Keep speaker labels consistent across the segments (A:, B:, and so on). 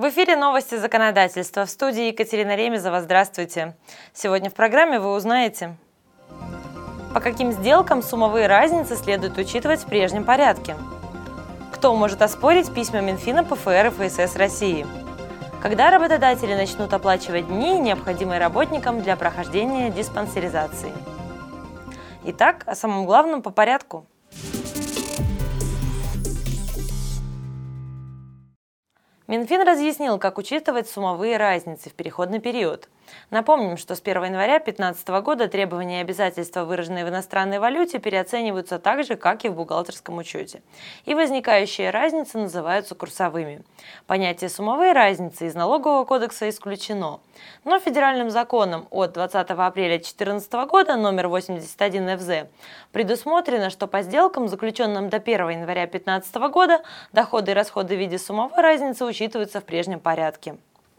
A: В эфире новости законодательства. В студии Екатерина Ремезова. Здравствуйте. Сегодня в программе вы узнаете, по каким сделкам суммовые разницы следует учитывать в прежнем порядке, кто может оспорить письма Минфина, ПФР и ФСС России, когда работодатели начнут оплачивать дни, необходимые работникам для прохождения диспансеризации. Итак, о самом главном по порядку – Минфин разъяснил, как учитывать суммовые разницы в переходный период – Напомним, что с 1 января 2015 года требования и обязательства, выраженные в иностранной валюте, переоцениваются так же, как и в бухгалтерском учете. И возникающие разницы называются курсовыми. Понятие суммовой разницы из налогового кодекса исключено. Но федеральным законом от 20 апреля 2014 года номер 81 ФЗ предусмотрено, что по сделкам, заключенным до 1 января 2015 года, доходы и расходы в виде суммовой разницы учитываются в прежнем порядке.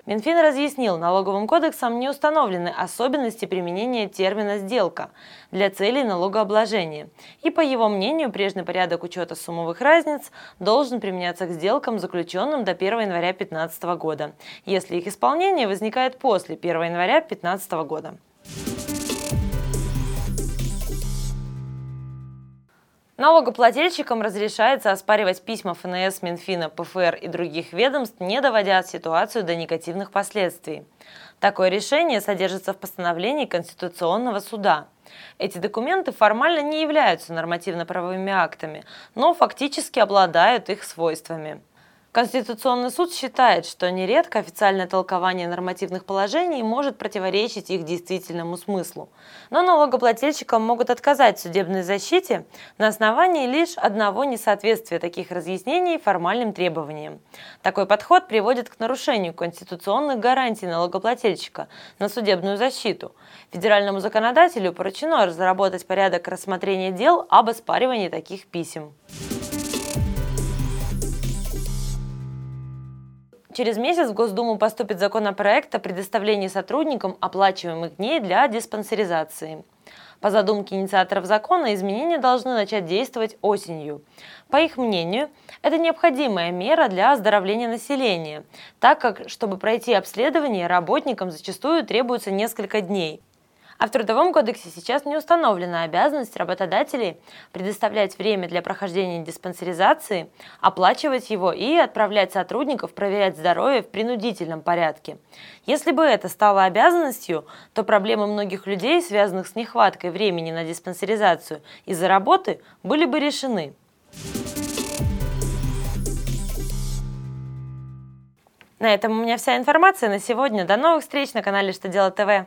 A: Минфин разъяснил, налоговым кодексом не установлены особенности применения термина «сделка» для целей налогообложения. И, по его мнению, прежний порядок учета суммовых разниц должен применяться к сделкам, заключенным до 1 января 2015 года, если их исполнение возникает после 1 января 2015 года. Налогоплательщикам разрешается оспаривать письма ФНС, Минфина, ПФР и других ведомств, не доводя ситуацию до негативных последствий. Такое решение содержится в постановлении Конституционного суда. Эти документы формально не являются нормативно-правовыми актами, но фактически обладают их свойствами. Конституционный суд считает, что нередко официальное толкование нормативных положений может противоречить их действительному смыслу. Но налогоплательщикам могут отказать в судебной защите на основании лишь одного несоответствия таких разъяснений формальным требованиям. Такой подход приводит к нарушению конституционных гарантий налогоплательщика на судебную защиту. Федеральному законодателю поручено разработать порядок рассмотрения дел об оспаривании таких писем. Через месяц в Госдуму поступит законопроект о предоставлении сотрудникам оплачиваемых дней для диспансеризации. По задумке инициаторов закона, изменения должны начать действовать осенью. По их мнению, это необходимая мера для оздоровления населения, так как, чтобы пройти обследование, работникам зачастую требуется несколько дней – а в Трудовом кодексе сейчас не установлена обязанность работодателей предоставлять время для прохождения диспансеризации, оплачивать его и отправлять сотрудников проверять здоровье в принудительном порядке. Если бы это стало обязанностью, то проблемы многих людей, связанных с нехваткой времени на диспансеризацию из-за работы, были бы решены. На этом у меня вся информация на сегодня. До новых встреч на канале Что делать ТВ.